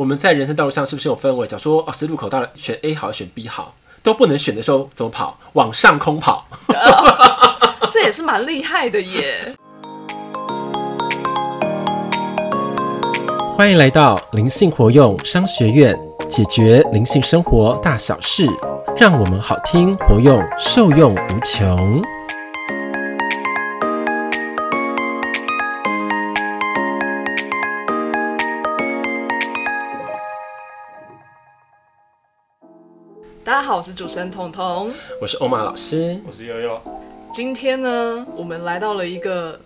我们在人生道路上是不是有分为？假如说哦，十字路口到了，选 A 好，选 B 好，都不能选的时候怎么跑？往上空跑，这也是蛮厉害的耶。欢迎来到灵性活用商学院，解决灵性生活大小事，让我们好听活用，受用无穷。我是主持人彤彤，我是欧玛老师，我是悠悠。今天呢，我们来到了一个。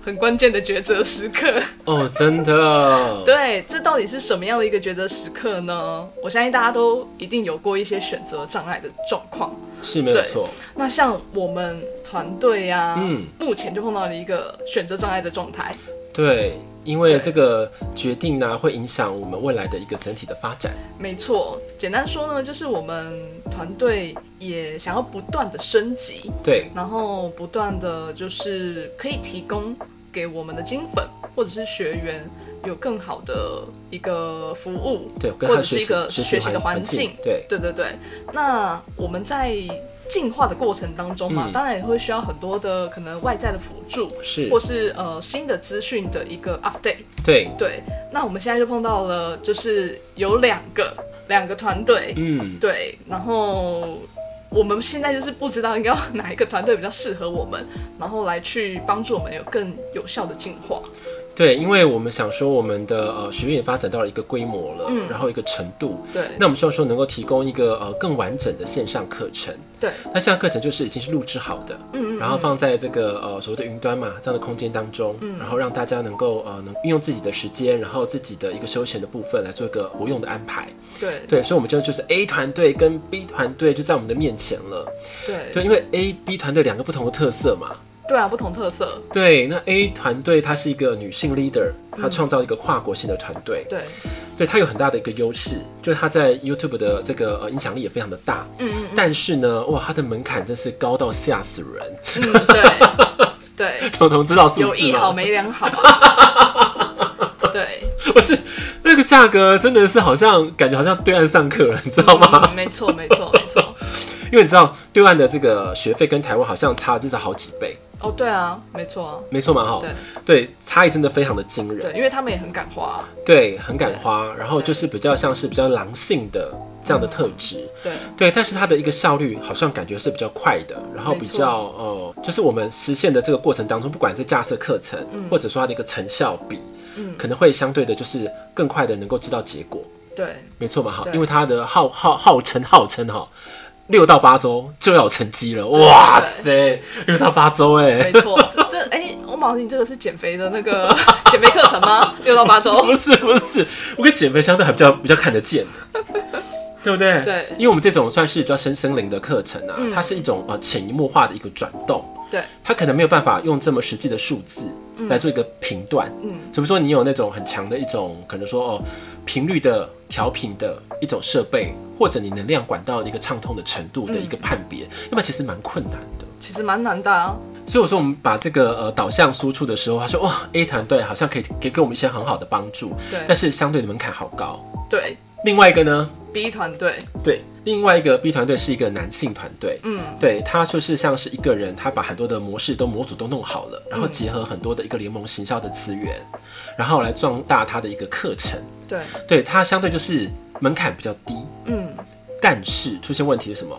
很关键的抉择时刻哦，真的。对，这到底是什么样的一个抉择时刻呢？我相信大家都一定有过一些选择障碍的状况，是没有错。那像我们团队呀，嗯，目前就碰到了一个选择障碍的状态。对，因为这个决定呢，会影响我们未来的一个整体的发展。没错，简单说呢，就是我们团队也想要不断的升级，对，然后不断的就是可以提供。给我们的金粉或者是学员有更好的一个服务，对，或者是一个学习的环境，对，对对对。那我们在进化的过程当中嘛，嗯、当然也会需要很多的可能外在的辅助，是，或是呃新的资讯的一个 update，对对。那我们现在就碰到了，就是有两个两个团队，嗯，对，然后。我们现在就是不知道应该要哪一个团队比较适合我们，然后来去帮助我们有更有效的进化。对，因为我们想说，我们的呃学院也发展到了一个规模了，嗯，然后一个程度，对，那我们希望说能够提供一个呃更完整的线上课程，对，那线上课程就是已经是录制好的，嗯，嗯嗯，然后放在这个呃所谓的云端嘛这样的空间当中，嗯，然后让大家能够呃能运用自己的时间，然后自己的一个休闲的部分来做一个活用的安排，对。对，所以我们就就是 A 团队跟 B 团队就在我们的面前了，对。对，因为 A B 团队两个不同的特色嘛。对啊，不同特色。对，那 A 团队它是一个女性 leader，她创造一个跨国性的团队。对，对，她有很大的一个优势，就是她在 YouTube 的这个呃影响力也非常的大。嗯嗯，嗯。但是呢，哇，她的门槛真是高到吓死人。嗯，对。对。彤彤知道是有一好没两好。对。不是那个价格真的是好像感觉好像对岸上课了，你知道吗？嗯，没错，没错，没错。因为你知道对岸的这个学费跟台湾好像差至少好几倍。哦，对啊，没错。啊，没错嘛，哈，对。对，差异真的非常的惊人，对，因为他们也很敢花，对，很敢花，然后就是比较像是比较狼性的这样的特质，对。对，但是它的一个效率好像感觉是比较快的，然后比较呃，就是我们实现的这个过程当中，不管在架设课程，或者说它的一个成效比，嗯，可能会相对的就是更快的能够知道结果，对，没错嘛，哈，因为它的号号号称号称哈。六到八周就要有成绩了，哇塞！六到八周哎，没错，这这哎，欧玛，你这个是减肥的那个 减肥课程吗？六到八周？不是不是，我跟减肥相对还比较比较看得见，对不对？对，因为我们这种算是比较身心灵的课程啊，嗯、它是一种呃潜移默化的一个转动，对，它可能没有办法用这么实际的数字来做一个评断，嗯，比如说你有那种很强的一种可能说哦频率的调频的一种设备。或者你能量管道的一个畅通的程度的一个判别，嗯、要不然其实蛮困难的。其实蛮难的啊。所以我说我们把这个呃导向输出的时候，他说哇 A 团队好像可以给给我们一些很好的帮助，对。但是相对的门槛好高。对。另外一个呢？B 团队。对，另外一个 B 团队是一个男性团队。嗯。对，他就是像是一个人，他把很多的模式都模组都弄好了，然后结合很多的一个联盟行销的资源，嗯、然后来壮大他的一个课程。对。对他相对就是门槛比较低。嗯。但是出现问题是什么？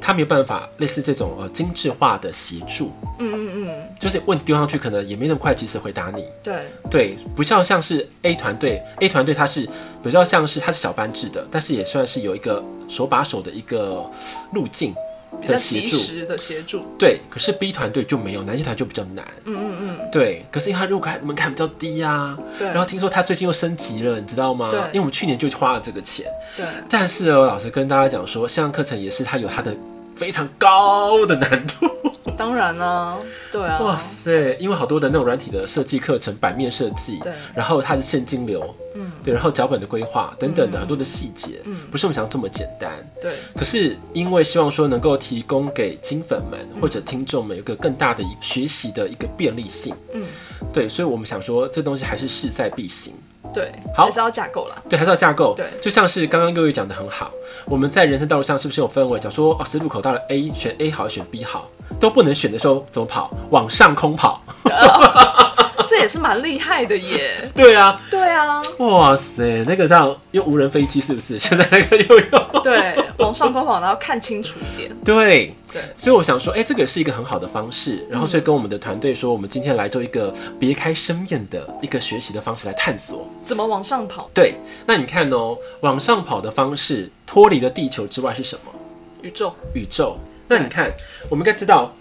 他没有办法类似这种呃精致化的协助，嗯嗯嗯，就是问题丢上去，可能也没那么快及时回答你。对对，不像像是 A 团队，A 团队它是比较像是它是小班制的，但是也算是有一个手把手的一个路径。比较及时的协助，对，可是 B 团队就没有，男性团就比较难，嗯嗯嗯，对，可是因为他入门门槛比较低呀、啊，对，然后听说他最近又升级了，你知道吗？对，因为我们去年就花了这个钱，对，但是哦，老师跟大家讲说，线上课程也是它有它的非常高的难度。当然呢、啊，对啊，哇塞，因为好多的那种软体的设计课程，版面设计，对，然后它是现金流，嗯，对，然后脚本的规划等等的很多的细节，嗯，不是我们想的这么简单，对。可是因为希望说能够提供给金粉们或者听众们有一个更大的学习的一个便利性，嗯，对，所以我们想说这东西还是势在必行。对，好，还是要架构啦。对，还是要架构。对，就像是刚刚悠悠讲的很好，我们在人生道路上是不是有分为，假如说啊，十字路口到了 A，选 A 好，选 B 好，都不能选的时候怎么跑？往上空跑。这也是蛮厉害的耶。对啊，对啊。哇塞，那个这样用无人飞机是不是？现在那个又用。对，往上空跑，然后看清楚一点。对。对。所以我想说，哎、欸，这个是一个很好的方式。然后，所以跟我们的团队说，我们今天来做一个别开生面的一个学习的方式来探索怎么往上跑。对。那你看哦，往上跑的方式脱离了地球之外是什么？宇宙。宇宙。那你看，我们应该知道。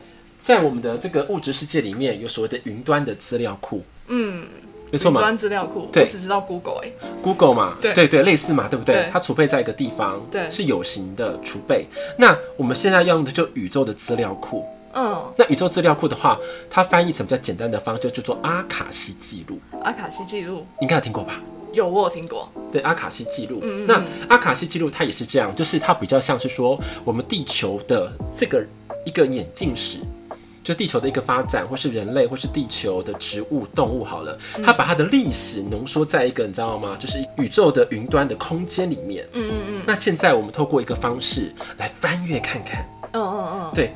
在我们的这个物质世界里面，有所谓的云端的资料库。嗯，没错嘛。云端资料库，对，我只知道 Google 哎、欸。Google 嘛，对对对，类似嘛，对不对？对它储备在一个地方，对，是有形的储备。那我们现在要用的就宇宙的资料库。嗯，那宇宙资料库的话，它翻译成比较简单的方式，就叫做阿卡西记录。阿卡西记录，应该有听过吧？有，我有听过。对，阿卡西记录。嗯，那阿卡西记录它也是这样，就是它比较像是说我们地球的这个一个眼镜史。就地球的一个发展，或是人类，或是地球的植物、动物，好了，它把它的历史浓缩在一个，你知道吗？就是宇宙的云端的空间里面。嗯嗯嗯。那现在我们透过一个方式来翻阅看看。嗯嗯嗯。对，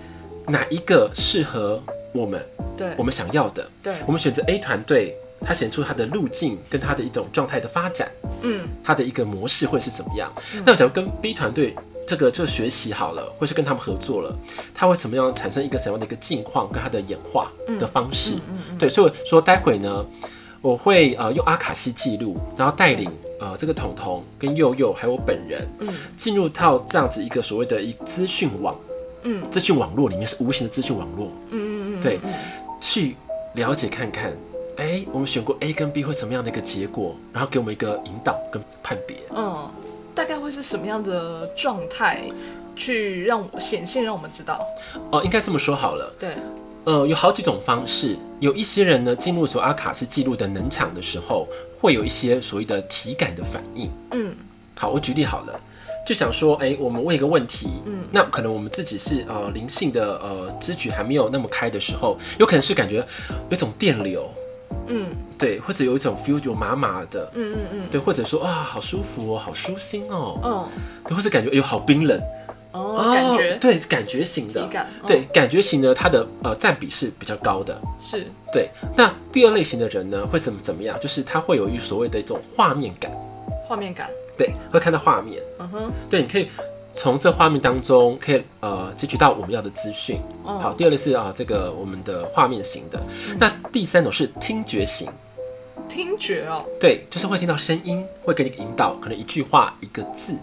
哪一个适合我们？对，我们想要的。对，我们选择 A 团队，它显出它的路径跟它的一种状态的发展。嗯。它的一个模式会是怎么样？那假如跟 B 团队。这个就学习好了，或是跟他们合作了，他会怎么样产生一个什么样的一个境况跟他的演化的方式？嗯嗯嗯嗯、对，所以说待会呢，我会呃用阿卡西记录，然后带领呃这个彤彤跟佑佑还有我本人，进入到这样子一个所谓的一资讯网，嗯，资讯网络里面是无形的资讯网络，嗯嗯嗯，对，去了解看看，哎，我们选过 A 跟 B 会什么样的一个结果，然后给我们一个引导跟判别，嗯。大概会是什么样的状态，去让我显现，让我们知道？哦，应该这么说好了。对，呃，有好几种方式。有一些人呢，进入所阿卡是记录的能场的时候，会有一些所谓的体感的反应。嗯，好，我举例好了，就想说，哎、欸，我们问一个问题，嗯，那可能我们自己是呃灵性的呃知觉还没有那么开的时候，有可能是感觉有种电流。嗯，对，或者有一种 feel 就麻麻的，嗯嗯嗯，对，或者说啊，好舒服哦，好舒心哦，嗯，对，或者感觉哎呦好冰冷，哦，感觉，对，感觉型的，感对，感觉型呢，它的呃占比是比较高的，是，对。那第二类型的人呢，会怎么怎么样？就是他会有一所谓的一种画面感，画面感，对，会看到画面，嗯哼，对，你可以。从这画面当中可以呃汲取到我们要的资讯。好，第二类是啊这个我们的画面型的。那第三种是听觉型。听觉哦。对，就是会听到声音，会给你引导，可能一句话一个字。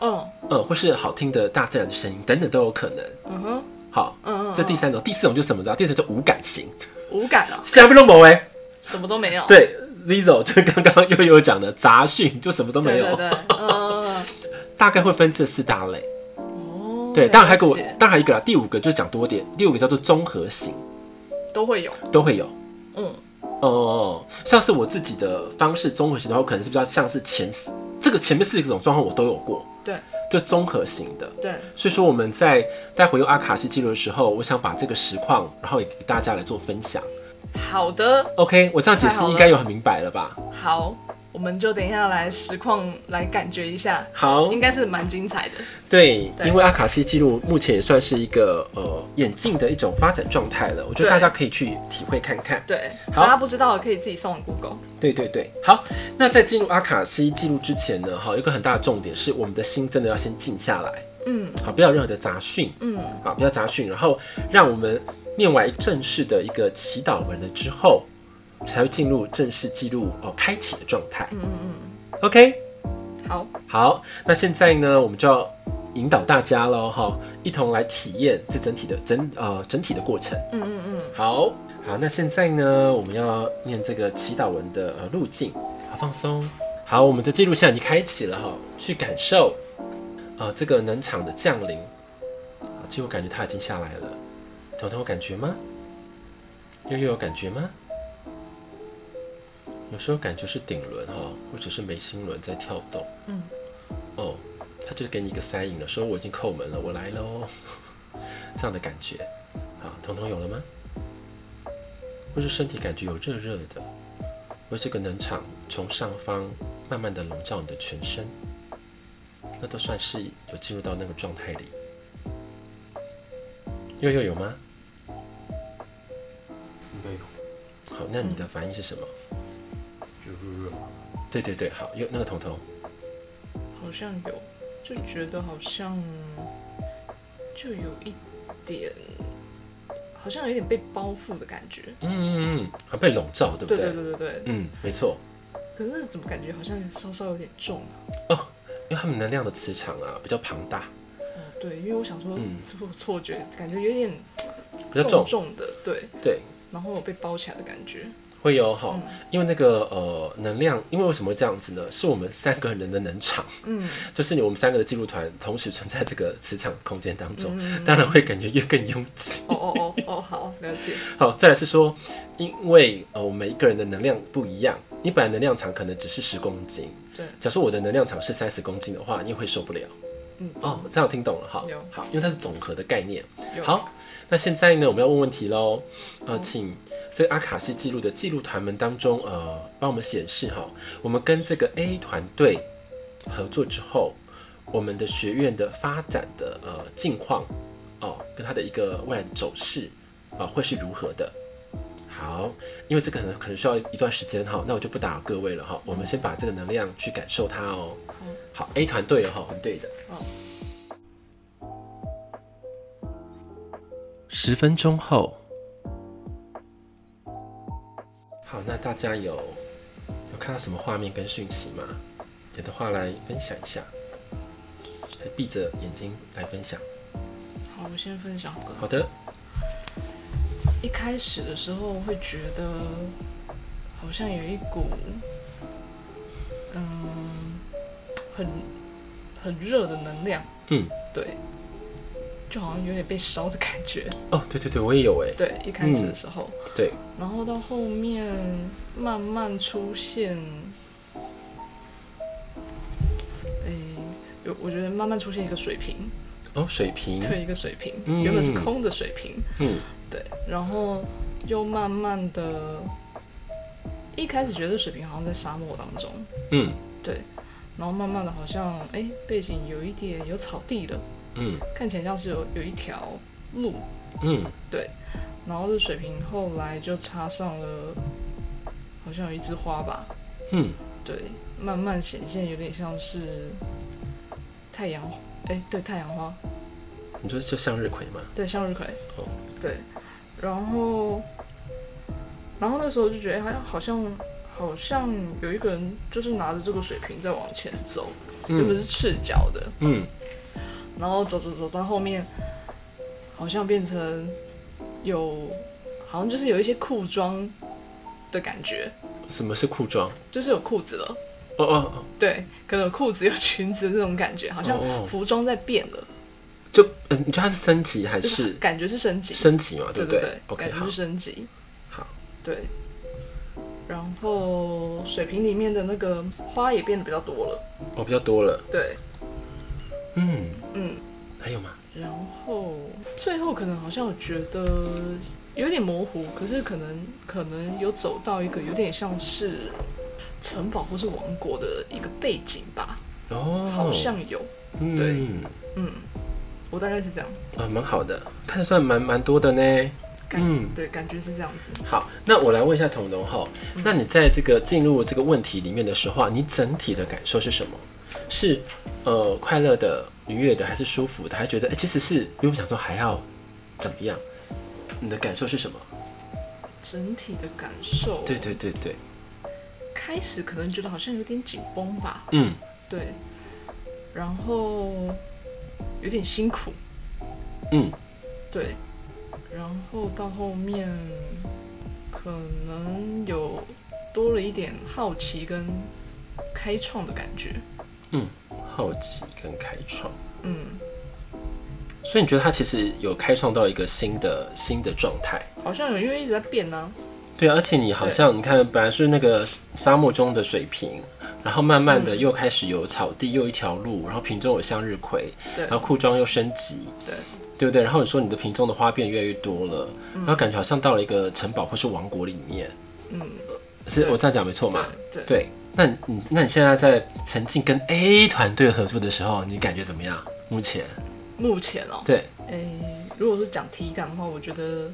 嗯嗯，或是好听的大自然的声音等等都有可能。嗯哼。好，嗯嗯。这第三种，第四种就是什么？知道？第四种叫无感型。无感啊。什么都没有哎。什么都没有。对，Zizo 就刚刚悠悠讲的杂讯，就什么都没有。对对。嗯。大概会分这四大类。哦，对，当然还有个，当然还有一个啦，第五个就是讲多点，第五个叫做综合型，都会有，都会有，嗯，哦，像是我自己的方式，综合型的话，可能是比较像是前四，这个前面四种状况我都有过，对，就综合型的，对，所以说我们在待会用阿卡西记录的时候，我想把这个实况，然后也给大家来做分享。好的，OK，我这样解释应该有很明白了吧？好。我们就等一下来实况来感觉一下，好，应该是蛮精彩的。对，对，因为阿卡西记录目前也算是一个呃演进的一种发展状态了，我觉得大家可以去体会看看。对，好，大家不知道的可以自己上网 Google。对对对，好。那在进入阿卡西记录之前呢，哈，有一个很大的重点是我们的心真的要先静下来，嗯，好，不要有任何的杂讯，嗯，好，不要杂讯，然后让我们念完正式的一个祈祷文了之后。才会进入正式记录哦，开启的状态。嗯嗯嗯。OK，好，好，那现在呢，我们就要引导大家喽，哈，一同来体验这整体的整呃整体的过程。嗯嗯嗯。好，好，那现在呢，我们要念这个祈祷文的呃路径，好放松。好，我们的记录现在已经开启了哈，去感受呃这个能场的降临。啊，几乎感觉它已经下来了，彤彤有感觉吗？悠悠有感觉吗？有时候感觉是顶轮哈，或者是眉心轮在跳动。嗯，哦，他就是给你一个 sign 了，说我已经叩门了，我来喽，这样的感觉。好，彤彤有了吗？或是身体感觉有热热的，为这个能场从上方慢慢的笼罩你的全身，那都算是有进入到那个状态里。又又有吗？应该有。好，那你的反应是什么？对对对，好，有那个彤彤。好像有，就觉得好像就有一点。好像有点被包覆的感觉，嗯嗯嗯，还被笼罩，对不对？对对对对对，嗯，没错。可是怎么感觉好像稍稍有点重啊？哦，因为他们能量的磁场啊比较庞大。哦，对，因为我想说，是不是错觉？感觉有点比较重重的，对对。然后被包起来的感觉。会有哈，因为那个呃能量，因为为什么会这样子呢？是我们三个人的能场，嗯，就是你我们三个的记录团同时存在这个磁场空间当中，嗯、当然会感觉越更拥挤。哦哦哦哦，好，了解。好，再来是说，因为呃我们每一个人的能量不一样，你本来能量场可能只是十公斤，对。假如说我的能量场是三十公斤的话，你会受不了。嗯，哦，这样我听懂了哈。有好，因为它是总和的概念。好，那现在呢，我们要问问题喽。呃，请。这个阿卡西记录的记录团们当中，呃，帮我们显示哈，我们跟这个 A 团队合作之后，我们的学院的发展的呃近况哦，跟它的一个未来的走势啊、呃，会是如何的？好，因为这个可能可能需要一段时间哈，那我就不打扰各位了哈，我们先把这个能量去感受它哦。好，A 团队哈，很对的。十分钟后。好，那大家有有看到什么画面跟讯息吗？有的话来分享一下，闭着眼睛来分享。好，我先分享。好的。一开始的时候会觉得好像有一股，嗯，很很热的能量。嗯，对。就好像有点被烧的感觉。哦，对对对，我也有哎。对，一开始的时候，嗯、对，然后到后面慢慢出现，哎，有我觉得慢慢出现一个水瓶。哦，水瓶，对，一个水瓶，嗯、原本是空的水瓶，嗯，对，然后又慢慢的，一开始觉得水瓶好像在沙漠当中，嗯，对，然后慢慢的好像哎背景有一点有草地了。嗯，看起来像是有有一条路，嗯，对，然后这水瓶后来就插上了，好像有一枝花吧，嗯，对，慢慢显现有点像是太阳，哎、欸，对，太阳花，你说就向日葵吗？对，向日葵，哦，对，然后，然后那时候就觉得好像好像好像有一个人就是拿着这个水瓶在往前走，又、嗯、不是赤脚的，嗯。然后走走走到后面，好像变成有，好像就是有一些裤装的感觉。什么是裤装？就是有裤子了。哦哦哦。对，可能有裤子有裙子的那种感觉，好像服装在变了。就，你觉得它是升级还是？感觉是升级。升级嘛，对不对？对对对，感觉是升级。好。对。然后水瓶里面的那个花也变得比较多了。哦，比较多了。对。嗯嗯，还有吗？然后最后可能好像我觉得有点模糊，可是可能可能有走到一个有点像是城堡或是王国的一个背景吧。哦，好像有。对，嗯，我大概是这样。啊，蛮好的，看得算蛮蛮多的呢。嗯，对，感觉是这样子。好，那我来问一下彤彤哈，那你在这个进入这个问题里面的时候，你整体的感受是什么？是呃快乐的、愉悦的，还是舒服的？还觉得哎、欸，其实是比我们想说还要怎么样？你的感受是什么？整体的感受？对对对对。开始可能觉得好像有点紧绷吧。嗯，对。然后有点辛苦。嗯，对。然后到后面可能有多了一点好奇跟开创的感觉。嗯，好奇跟开创，嗯，所以你觉得他其实有开创到一个新的新的状态？好像有，因为一直在变呢、啊。对，而且你好像你看，本来是那个沙漠中的水瓶，然后慢慢的又开始有草地，又一条路，然后瓶中有向日葵，对，然后裤装又升级，对，对不对？然后你说你的瓶中的花变越来越多了，嗯、然后感觉好像到了一个城堡或是王国里面，嗯，是我这样讲没错嘛？对，对。那你那你现在在曾经跟 A 团队合作的时候，你感觉怎么样？目前？目前哦、喔，对，诶、欸，如果是讲体感的话，我觉得。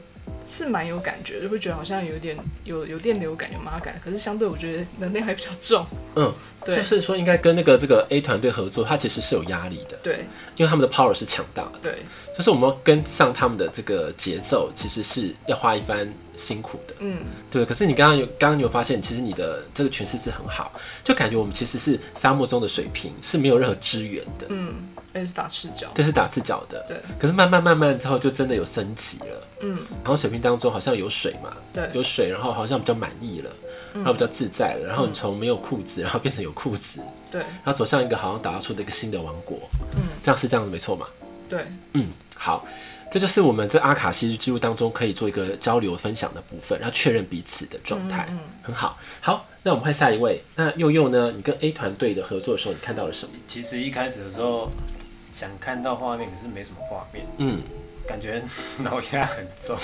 是蛮有感觉，就会觉得好像有点有有电流感、有麻感，可是相对我觉得能量还比较重。嗯，对，就是说应该跟那个这个 A 团队合作，它其实是有压力的。对，因为他们的 power 是强大的。对，就是我们要跟上他们的这个节奏，其实是要花一番辛苦的。嗯，对。可是你刚刚有刚刚有发现，其实你的这个诠释是很好，就感觉我们其实是沙漠中的水瓶，是没有任何支援的。嗯。也是打赤脚，这是打赤脚的。对，可是慢慢慢慢之后，就真的有升级了。嗯，然后水瓶当中好像有水嘛，对，有水，然后好像比较满意了，然后比较自在了。然后你从没有裤子，然后变成有裤子，对，然后走向一个好像打造出的一个新的王国。嗯，这样是这样子没错嘛？对，嗯，好，这就是我们在阿卡西记录当中可以做一个交流分享的部分，然后确认彼此的状态。嗯，很好。好，那我们换下一位。那佑佑呢？你跟 A 团队的合作的时候，你看到了什么？其实一开始的时候。想看到画面，可是没什么画面。嗯，感觉脑压很重。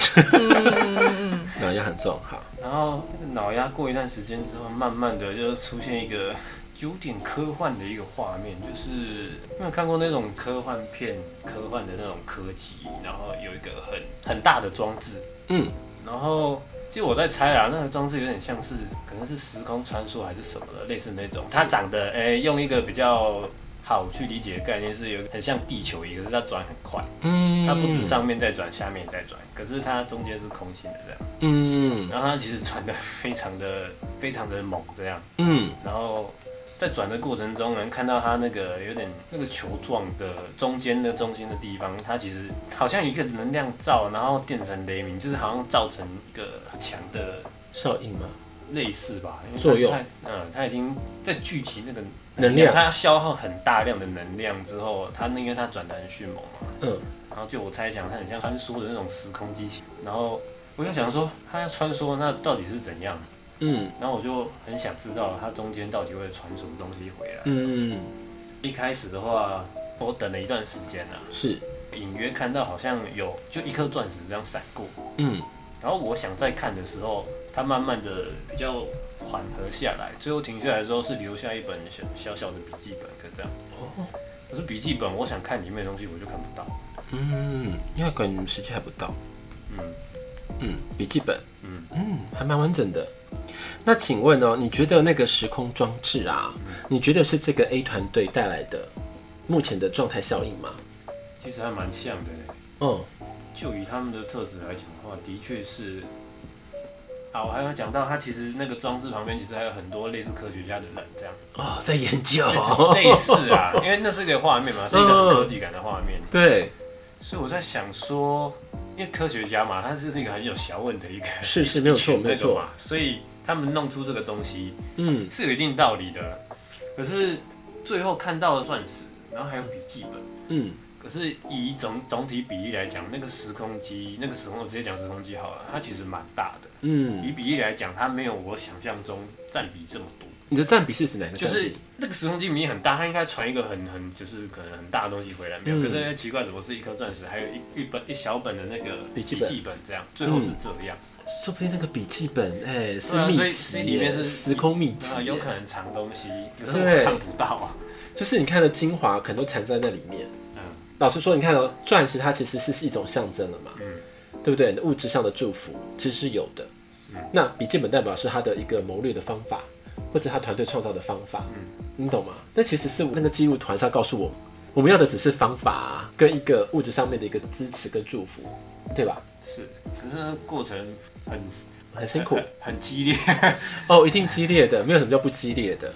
脑压很重，好。然后那个脑压过一段时间之后，慢慢的就出现一个有点科幻的一个画面，就是有看过那种科幻片、科幻的那种科技，然后有一个很很大的装置。嗯，然后其实我在猜啦，那个装置有点像是可能是时空穿梭还是什么的，类似那种。它长得诶、欸，用一个比较。好去理解的概念是有很像地球仪，可是它转很快，嗯，它不止上面在转，下面也在转，可是它中间是空心的这样，嗯，然后它其实转的非常的非常的猛这样，嗯，然后在转的过程中能看到它那个有点那个球状的中间的中心的地方，它其实好像一个能量罩，然后电成雷鸣，就是好像造成一个很强的效应嘛，类似吧，因为作用，嗯，它已经在聚集那个。能量，它消耗很大量的能量之后，它那因为它转得很迅猛嘛，嗯，然后就我猜想，它很像穿梭的那种时空机器。然后我就想说，它要穿梭，那到底是怎样？嗯，然后我就很想知道它中间到底会传什么东西回来。嗯，一开始的话，我等了一段时间啊，是。隐约看到好像有就一颗钻石这样闪过，嗯，然后我想再看的时候，它慢慢的比较。缓和下来，最后停下来的时候是留下一本小小小的笔记本，可这样。哦。可是笔记本，我想看里面的东西，我就看不到。嗯，因为可能时间还不到。嗯嗯，笔记本，嗯嗯，还蛮完整的。那请问哦，你觉得那个时空装置啊，嗯、你觉得是这个 A 团队带来的目前的状态效应吗？其实还蛮像的。嗯，就以他们的特质来讲的话，的确是。好，我还有讲到，它其实那个装置旁边其实还有很多类似科学家的人这样哦，在研究，类似啊，因为那是一个画面嘛，是一个很科技感的画面。对，所以我在想说，因为科学家嘛，他就是一个很有学问的一个，是是没有错，没有错嘛，所以他们弄出这个东西，嗯，是有一定道理的。可是最后看到了钻石，然后还有笔记本，嗯。可是以总总体比例来讲，那个时空机，那个时空我直接讲时空机好了，它其实蛮大的。嗯，以比例来讲，它没有我想象中占比这么多。你的占比是指哪个？就是那个时空机明明很大，它应该传一个很很就是可能很大的东西回来，没有。嗯、可是奇怪，怎么是一颗钻石，还有一一本一小本的那个笔记本这样，最后是这样。嗯、说不定那个笔记本哎、欸、是秘籍，里面是时空秘籍，有可能藏东西，可是我看不到啊。就是你看的精华，可能都藏在那里面。老实说，你看哦，钻石它其实是一种象征了嘛，嗯，对不对？物质上的祝福其实是有的。嗯，那笔记本代表是他的一个谋略的方法，或者他团队创造的方法，嗯，你懂吗？那其实是那个记录团是要告诉我们，我们要的只是方法啊，跟一个物质上面的一个支持跟祝福，对吧？是，可是那过程很很辛苦，很，很激烈 哦，一定激烈的，没有什么叫不激烈的。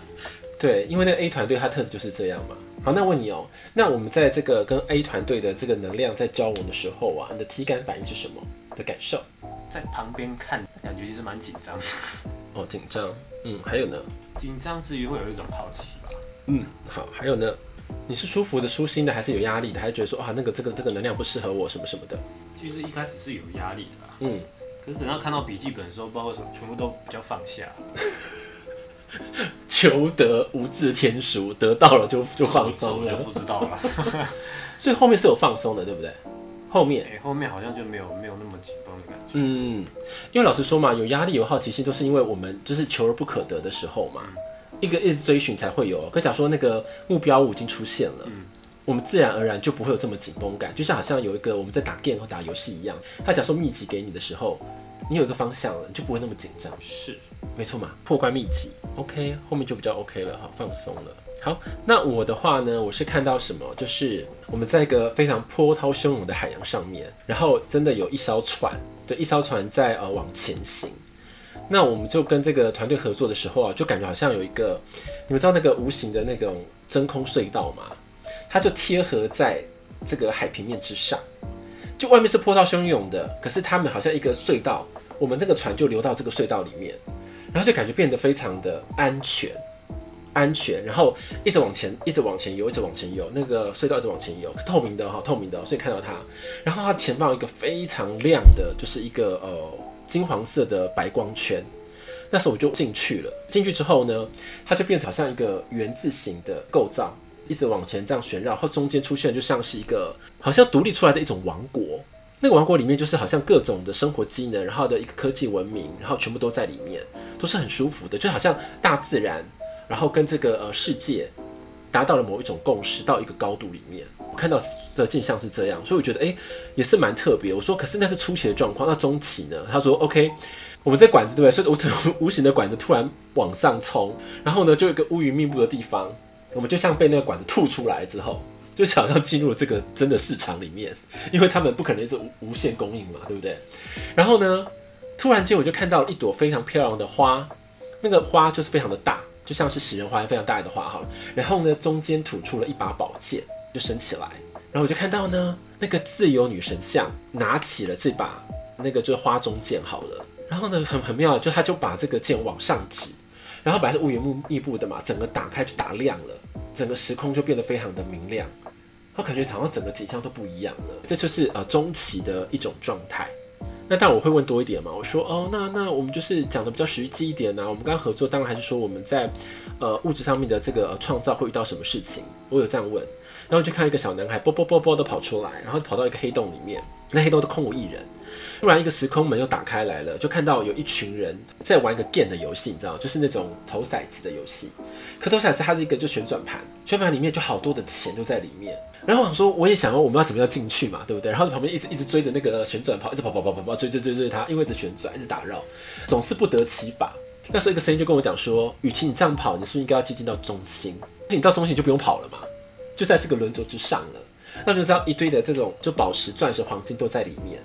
对，因为那个 A 团队它特质就是这样嘛。好，那问你哦，那我们在这个跟 A 团队的这个能量在交往的时候啊，你的体感反应是什么的感受？在旁边看，感觉其实蛮紧张的。哦，紧张。嗯，还有呢？紧张之余会有一种好奇吧。嗯，好，还有呢？你是舒服的、舒心的，还是有压力的？还是觉得说啊，那个这个这个能量不适合我什么什么的？其实一开始是有压力的吧。嗯。可是等到看到笔记本的时候，包括什么，全部都比较放下。求得无字天书，得到了就就放松了。不知道了，所以后面是有放松的，对不对？后面，后面好像就没有没有那么紧绷的感觉。嗯，因为老实说嘛，有压力、有好奇心，都是因为我们就是求而不可得的时候嘛，嗯、一个一直追寻才会有。可假如说那个目标物已经出现了，嗯、我们自然而然就不会有这么紧绷感，就像好像有一个我们在打 game 或打游戏一样，他假如说秘籍给你的时候，你有一个方向了，你就不会那么紧张。是，没错嘛，破关秘籍，OK，后面就比较 OK 了，好，放松了。好，那我的话呢，我是看到什么，就是我们在一个非常波涛汹涌的海洋上面，然后真的有一艘船，对，一艘船在呃往前行。那我们就跟这个团队合作的时候啊，就感觉好像有一个，你们知道那个无形的那种真空隧道吗？它就贴合在这个海平面之上，就外面是波涛汹涌的，可是他们好像一个隧道，我们这个船就流到这个隧道里面，然后就感觉变得非常的安全。安全，然后一直往前，一直往前游，一直往前游。那个隧道一直往前游，是透明的哈，透明的，所以看到它。然后它前方有一个非常亮的，就是一个呃金黄色的白光圈。那时候我就进去了。进去之后呢，它就变成好像一个圆字形的构造，一直往前这样旋绕，后中间出现就像是一个好像独立出来的一种王国。那个王国里面就是好像各种的生活机能，然后的一个科技文明，然后全部都在里面，都是很舒服的，就好像大自然。然后跟这个呃世界达到了某一种共识，到一个高度里面，我看到的镜像是这样，所以我觉得哎也是蛮特别。我说可是那是初期的状况，那中期呢？他说 OK，我们这管子对不对？所以无无形的管子突然往上冲，然后呢就有一个乌云密布的地方，我们就像被那个管子吐出来之后，就好像进入了这个真的市场里面，因为他们不可能一直无无限供应嘛，对不对？然后呢，突然间我就看到一朵非常漂亮的花，那个花就是非常的大。就像是食人花，非常大的花哈，然后呢，中间吐出了一把宝剑，就升起来，然后我就看到呢，那个自由女神像拿起了这把那个就是花中剑好了，然后呢，很很妙，就他就把这个剑往上指，然后本来是乌云密布的嘛，整个打开就打亮了，整个时空就变得非常的明亮，我感觉好像整个景象都不一样了，这就是呃中期的一种状态。那但我会问多一点嘛，我说哦，那那我们就是讲的比较实际一点呢、我们刚刚合作，当然还是说我们在呃物质上面的这个创造会遇到什么事情，我有这样问。然后就看一个小男孩，啵啵啵啵的跑出来，然后跑到一个黑洞里面，那黑洞都空无一人。突然一个时空门又打开来了，就看到有一群人在玩一个 game 的游戏，你知道，就是那种投骰子的游戏。可投骰子它是一个就旋转盘，旋转盘里面就好多的钱都在里面。然后我想说，我也想要我们要怎么样进去嘛，对不对？然后旁边一直一直追着那个旋转跑，一直跑跑跑跑跑，追追追追他，因为一直旋转，一直打绕，总是不得其法。那时候一个声音就跟我讲说，与其你这样跑，你是不是应该要接近到中心？你到中心就不用跑了嘛。就在这个轮轴之上了，那就知道一堆的这种就宝石、钻石、黄金都在里面。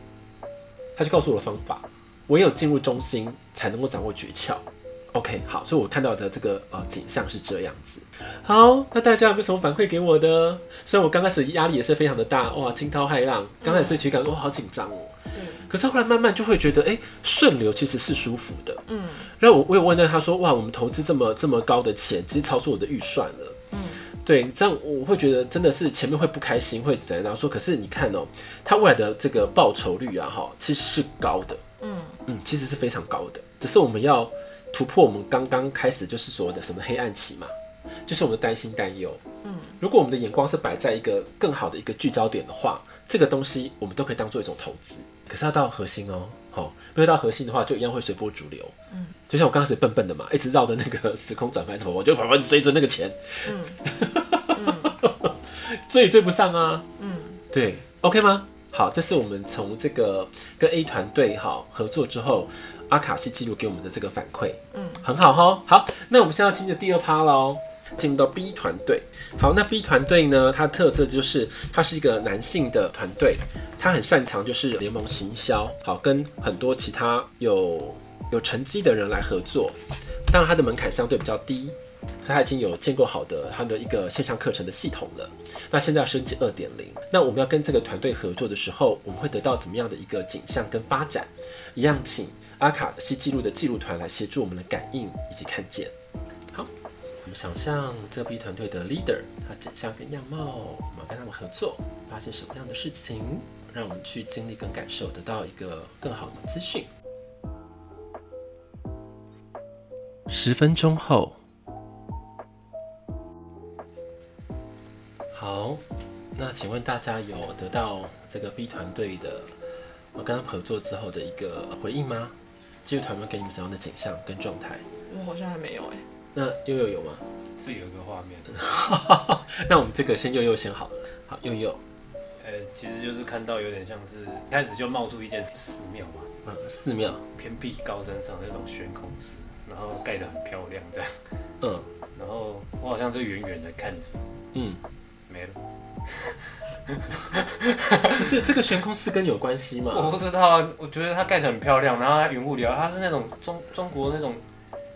他就告诉我的方法，唯有进入中心才能够掌握诀窍。OK，好，所以我看到的这个呃景象是这样子。好，那大家有没有什么反馈给我的？虽然我刚开始压力也是非常的大，哇，惊涛骇浪，刚开始体感哇好紧张哦。对。可是后来慢慢就会觉得，哎、欸，顺流其实是舒服的。嗯。然后我我有问到他说，哇，我们投资这么这么高的钱，其实超出我的预算了。对，这样我会觉得真的是前面会不开心，会怎样说？可是你看哦，它未来的这个报酬率啊，哈，其实是高的，嗯嗯，其实是非常高的。只是我们要突破我们刚刚开始就是所谓的什么黑暗期嘛，就是我们的担心担忧。嗯，如果我们的眼光是摆在一个更好的一个聚焦点的话，这个东西我们都可以当做一种投资。可是要到核心哦，好，没有到核心的话，就一样会随波逐流。嗯。就像我刚开始笨笨的嘛，一直绕着那个时空转盘什么，我就反反追着那个钱，嗯，追也追不上啊，嗯，对，OK 吗？好，这是我们从这个跟 A 团队哈合作之后，阿卡西记录给我们的这个反馈，嗯，很好哈。好，那我们现在要进入第二趴喽，进入到 B 团队。好，那 B 团队呢，它的特色就是它是一个男性的团队，它很擅长就是联盟行销，好，跟很多其他有。有成绩的人来合作，当然他的门槛相对比较低，可他已经有建构好的他的一个线上课程的系统了。那现在要升级二点零，那我们要跟这个团队合作的时候，我们会得到怎么样的一个景象跟发展？一样，请阿卡西记录的记录团来协助我们的感应以及看见。好，我们想象这 B 团队的 leader，他景象跟样貌，我们跟他们合作，发生什么样的事情，让我们去经历跟感受，得到一个更好的资讯。十分钟后，好，那请问大家有得到这个 B 团队的我跟他合作之后的一个回应吗？技术团队给你们什么样的景象跟状态？我好像还没有哎。那悠悠有吗？是有一个画面。那我们这个先悠悠先好了。好，悠悠。呃，其实就是看到有点像是一开始就冒出一间寺庙嘛，嗯，寺庙偏僻高山上那种悬空寺，然后盖得很漂亮这样，嗯，然后我好像就远远的看着，嗯，没了。不是这个悬空寺跟你有关系吗？我不知道，我觉得它盖得很漂亮，然后它云雾缭，它是那种中中国那种。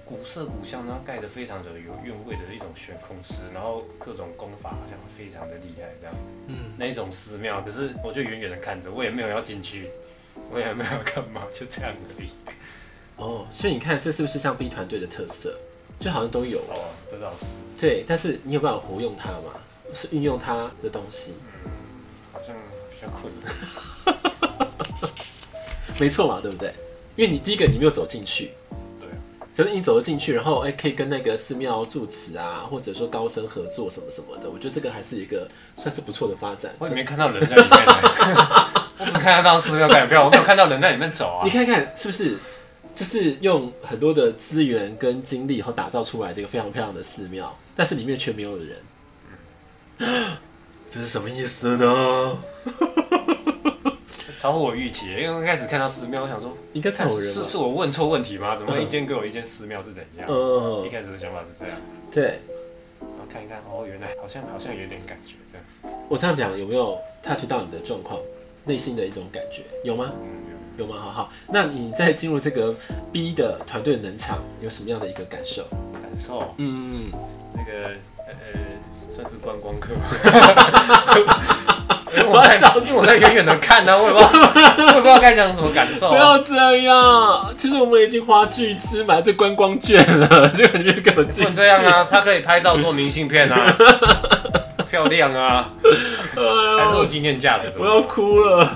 古色古香，然后盖的非常的有韵味的一种悬空寺，然后各种功法好像非常的厉害，这样，嗯，那一种寺庙，可是我就远远的看着，我也没有要进去，我也没有要干嘛，就这样而已。哦，所以你看，这是不是像 B 团队的特色？就好像都有哦，这倒是。对，但是你有办法活用它吗？是运用它的东西？嗯，好像比较困难。没错嘛，对不对？因为你第一个你没有走进去。就是你走了进去，然后哎、欸，可以跟那个寺庙住持啊，或者说高僧合作什么什么的，我觉得这个还是一个算是不错的发展。我也没看到人在里面，我只看得到寺庙盖票，我没有看到人在里面走啊。你看看是不是，就是用很多的资源跟精力，然后打造出来的一个非常漂亮的寺庙，但是里面却没有人。这是什么意思呢？超乎我预期，因为刚开始看到寺庙，我想说，应该才有人是是我问错问题吗？怎么一间给我一间寺庙是怎样？嗯，嗯，一开始的想法是这样。对，然后看一看，哦，原来好像好像有点感觉这样。我这样讲有没有 touch 到你的状况，内心的一种感觉有吗？嗯，有，有吗？好好，那你在进入这个 B 的团队的能场，有什么样的一个感受？感受？嗯嗯，那个呃，算是观光客。我在，因为我在远远的看呢、啊，我也不知道，我也不知道该讲什么感受、啊。不要这样，其实我们已经花巨资买这观光券了，这个里面根本进不这样啊，他可以拍照做明信片啊，漂亮啊，哎、还是有纪念价值。我要哭了，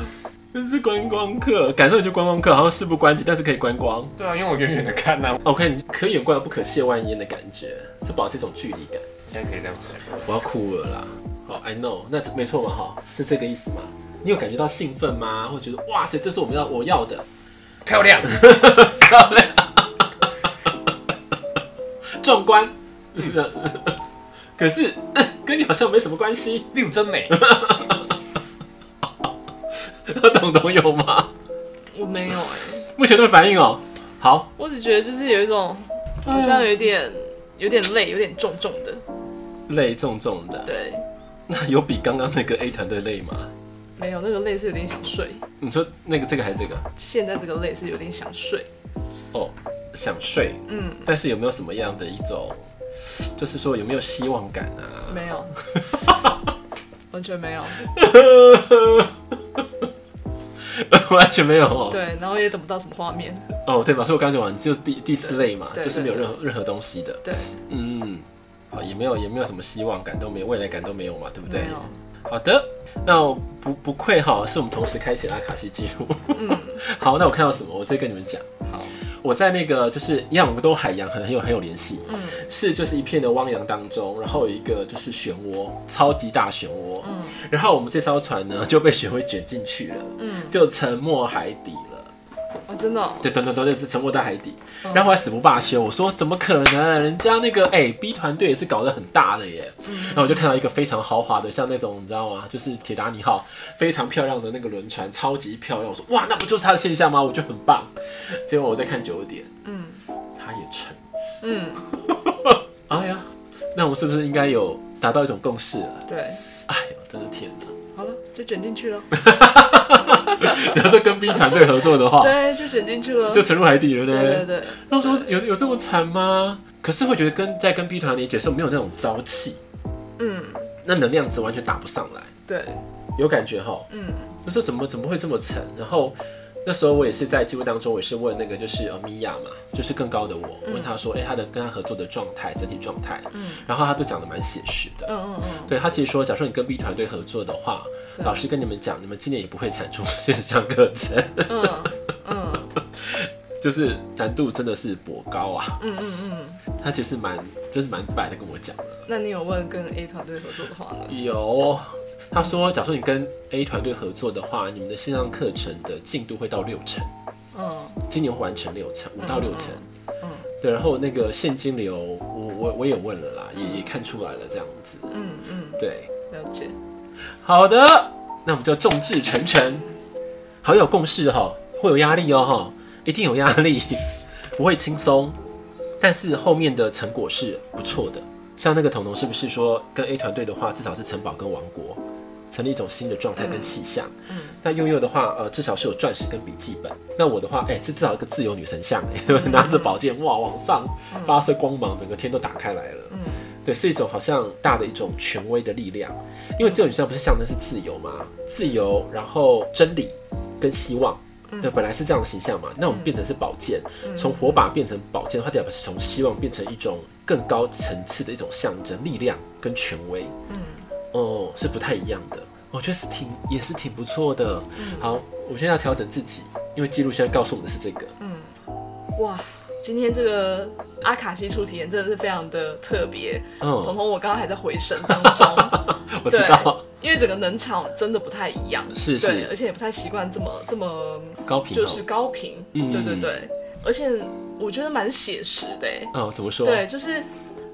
这是观光客，感受就观光客，好像事不关己，但是可以观光。对啊，因为我远远的看呐、啊。OK，你可以有观而不可亵玩焉的感觉，是保持一种距离感。现在可以这样子。我要哭了啦。好，I know，那没错嘛，哈，是这个意思吗？你有感觉到兴奋吗？或者觉得哇塞，这是我们要我要的，漂亮，漂亮，壮观，是的。可是跟你好像没什么关系。六真美，懂懂有吗？我没有哎、欸，目前都没反应哦。好，我只觉得就是有一种好像有一点有点累，有点重重的，累重重的，对。那有比刚刚那个 A 团队累吗？没有，那个累是有点想睡。你说那个这个还是这个？现在这个累是有点想睡。哦，想睡。嗯。但是有没有什么样的一种，就是说有没有希望感啊？没有，完全没有。完全没有。对，然后也等不到什么画面。哦，对吧？所以我刚刚讲完就是第第四类嘛，就是没有任何任何东西的。对，嗯。好，也没有，也没有什么希望感，都没有未来感都没有嘛，对不对？好的，那不不愧哈，是我们同时开启了阿卡西记录。嗯。好，那我看到什么，我直接跟你们讲。好。我在那个就是一样，我们都海洋很很有很有联系。嗯。是，就是一片的汪洋当中，然后有一个就是漩涡，超级大漩涡。嗯。然后我们这艘船呢就被漩涡卷进去了。嗯。就沉没海底。哦、真的、哦，对，等等等，是沉没在海底，嗯、然后还死不罢休。我说怎么可能？人家那个哎、欸、，B 团队也是搞得很大的耶。嗯、然后我就看到一个非常豪华的，像那种你知道吗？就是铁达尼号，非常漂亮的那个轮船，超级漂亮。我说哇，那不就是它的现象吗？我觉得很棒。结果我再看九点，嗯，它也沉，嗯，哎呀，那我们是不是应该有达到一种共识了？对，哎呦，真的天哪！就卷进去了。然后再跟 B 团队合作的话，对，就卷进去了，就沉入海底了，对不对？对对对。那我说有有这么惨吗？可是会觉得跟在跟 B 团里解释没有那种朝气，嗯，那能量值完全打不上来。对，有感觉哈，嗯，就说怎么怎么会这么沉？然后。那时候我也是在机会当中，我也是问那个就是呃米娅嘛，就是更高的我，嗯、问他说，哎、欸，他的跟他合作的状态，整体状态，嗯，然后他都讲的蛮写实的，嗯嗯嗯，对他其实说，假设你跟 B 团队合作的话，老师跟你们讲，你们今年也不会产出线上课程，嗯嗯，就是难度真的是颇高啊，嗯嗯嗯，他其实蛮就是蛮白的跟我讲的。那你有问跟 A 团队合作的话吗？有。他说，假如说你跟 A 团队合作的话，你们的线上课程的进度会到六成，嗯，今年会完成六成，五到六成，嗯，嗯，对，然后那个现金流，我我我也问了啦，也也看出来了这样子，嗯嗯，对，了解，好的，那我们就众志成城，好有共识哈，会有压力哦哈，一定有压力，不会轻松，但是后面的成果是不错的。像那个彤彤是不是说跟 A 团队的话，至少是城堡跟王国，成立一种新的状态跟气象。嗯，那悠悠的话，呃，至少是有钻石跟笔记本。那我的话，哎、欸，是至少一个自由女神像，拿着宝剑哇往上发射光芒，整个天都打开来了。嗯，对，是一种好像大的一种权威的力量。因为自由女神像不是象征是自由吗？自由，然后真理跟希望。对，本来是这样的形象嘛，那我们变成是宝剑，从火把变成宝剑的话，代表是从希望变成一种更高层次的一种象征力量跟权威。嗯，哦，是不太一样的，我觉得是挺也是挺不错的。好，我现在要调整自己，因为记录现在告诉我们的是这个。嗯，哇。今天这个阿卡西初体验真的是非常的特别，嗯，彤彤我刚刚还在回神当中，我知道，因为整个能场真的不太一样，是是，对，而且也不太习惯这么这么高频，就是高频，嗯，对对。对，而且我觉得蛮写实的，哦，怎么说？对，就是。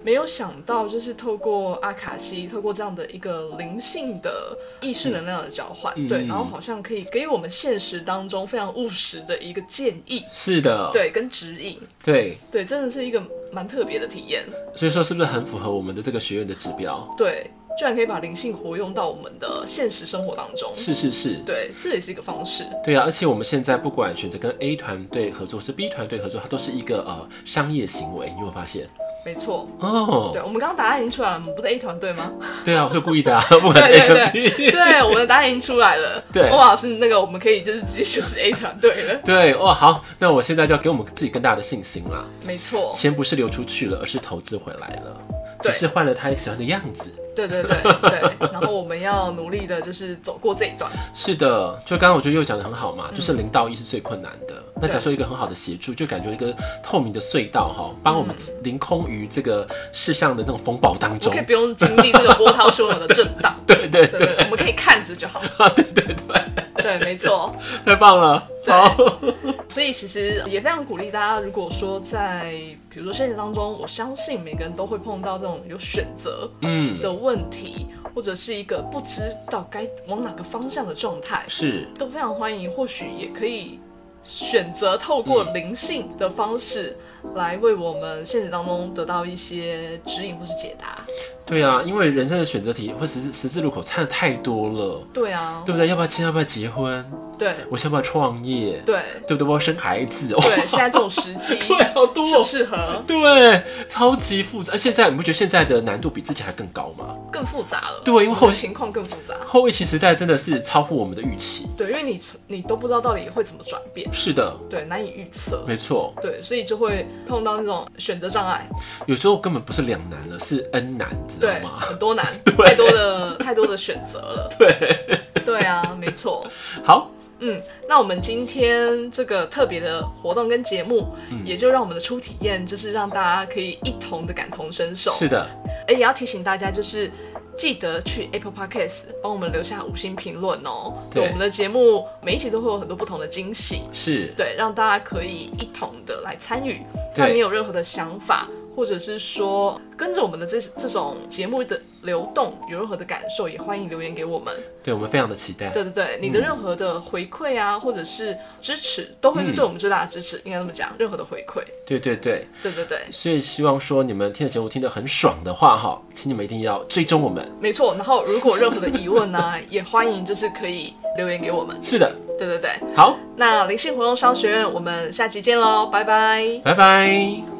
没有想到，就是透过阿卡西，透过这样的一个灵性的意识能量的交换，嗯、对，然后好像可以给我们现实当中非常务实的一个建议。是的，对，跟指引。对，对，真的是一个蛮特别的体验。所以说，是不是很符合我们的这个学院的指标？对，居然可以把灵性活用到我们的现实生活当中。是是是，对，这也是一个方式。对啊，而且我们现在不管选择跟 A 团队合作，是 B 团队合作，它都是一个呃商业行为。你有没有发现？没错哦，对，我们刚刚答案已经出来了，我们不是 A 团队吗？对啊，我是故意的啊，不管 A 团队，对，我们的答案已经出来了。对，欧老师，那个我们可以就是直接就是 A 团队了。对，哇，好，那我现在就要给我们自己更大的信心啦。没错，钱不是流出去了，而是投资回来了，只是换了他喜欢的样子。对对对对，然后我们要努力的，就是走过这一段。是的，就刚刚我觉得又讲的很好嘛，就是零到一是最困难的。那假设一个很好的协助，就感觉一个透明的隧道哈，帮我们凌空于这个世上的那种风暴当中，可以不用经历这个波涛汹涌的震荡。对对对对，我们可以看着就好。对对对，对，没错，太棒了。对，所以其实也非常鼓励大家，如果说在比如说现实当中，我相信每个人都会碰到这种有选择嗯的问题，或者是一个不知道该往哪个方向的状态，是都非常欢迎，或许也可以。选择透过灵性的方式来为我们现实当中得到一些指引或是解答。对啊，因为人生的选择题或十字十字路口差的太多了。对啊，对不对？要不要亲？要不要结婚？对，我想不要创业？对，对不对？要不要生孩子？对，现在这种时期，对，好多适不适合？对，超级复杂。现在你不觉得现在的难度比之前还更高吗？更复杂了。对，因为后情况更复杂。后疫情时代真的是超乎我们的预期。对，因为你你都不知道到底会怎么转变。是的。对，难以预测。没错。对，所以就会碰到那种选择障碍。有时候根本不是两难了，是 N 难，知道吗？很多难，太多的太多的选择了。对。对啊，没错。好。嗯，那我们今天这个特别的活动跟节目，嗯、也就让我们的初体验，就是让大家可以一同的感同身受。是的，哎，也要提醒大家，就是记得去 Apple Podcast 帮我们留下五星评论哦。对，我们的节目每一集都会有很多不同的惊喜，是对，让大家可以一同的来参与。对，你有任何的想法，或者是说跟着我们的这这种节目的流动有任何的感受，也欢迎留言给我们。对，我们非常的期待。对对对，你的任何的回馈啊，嗯、或者是支持，都会是对我们最大的支持。嗯、应该这么讲，任何的回馈。对对对，对对对。所以希望说你们听的节目听得很爽的话，哈，请你们一定要追踪我们。没错。然后如果任何的疑问呢、啊，也欢迎就是可以留言给我们。是的。对对对。好，那灵性活动商学院，我们下期见喽，拜拜。拜拜。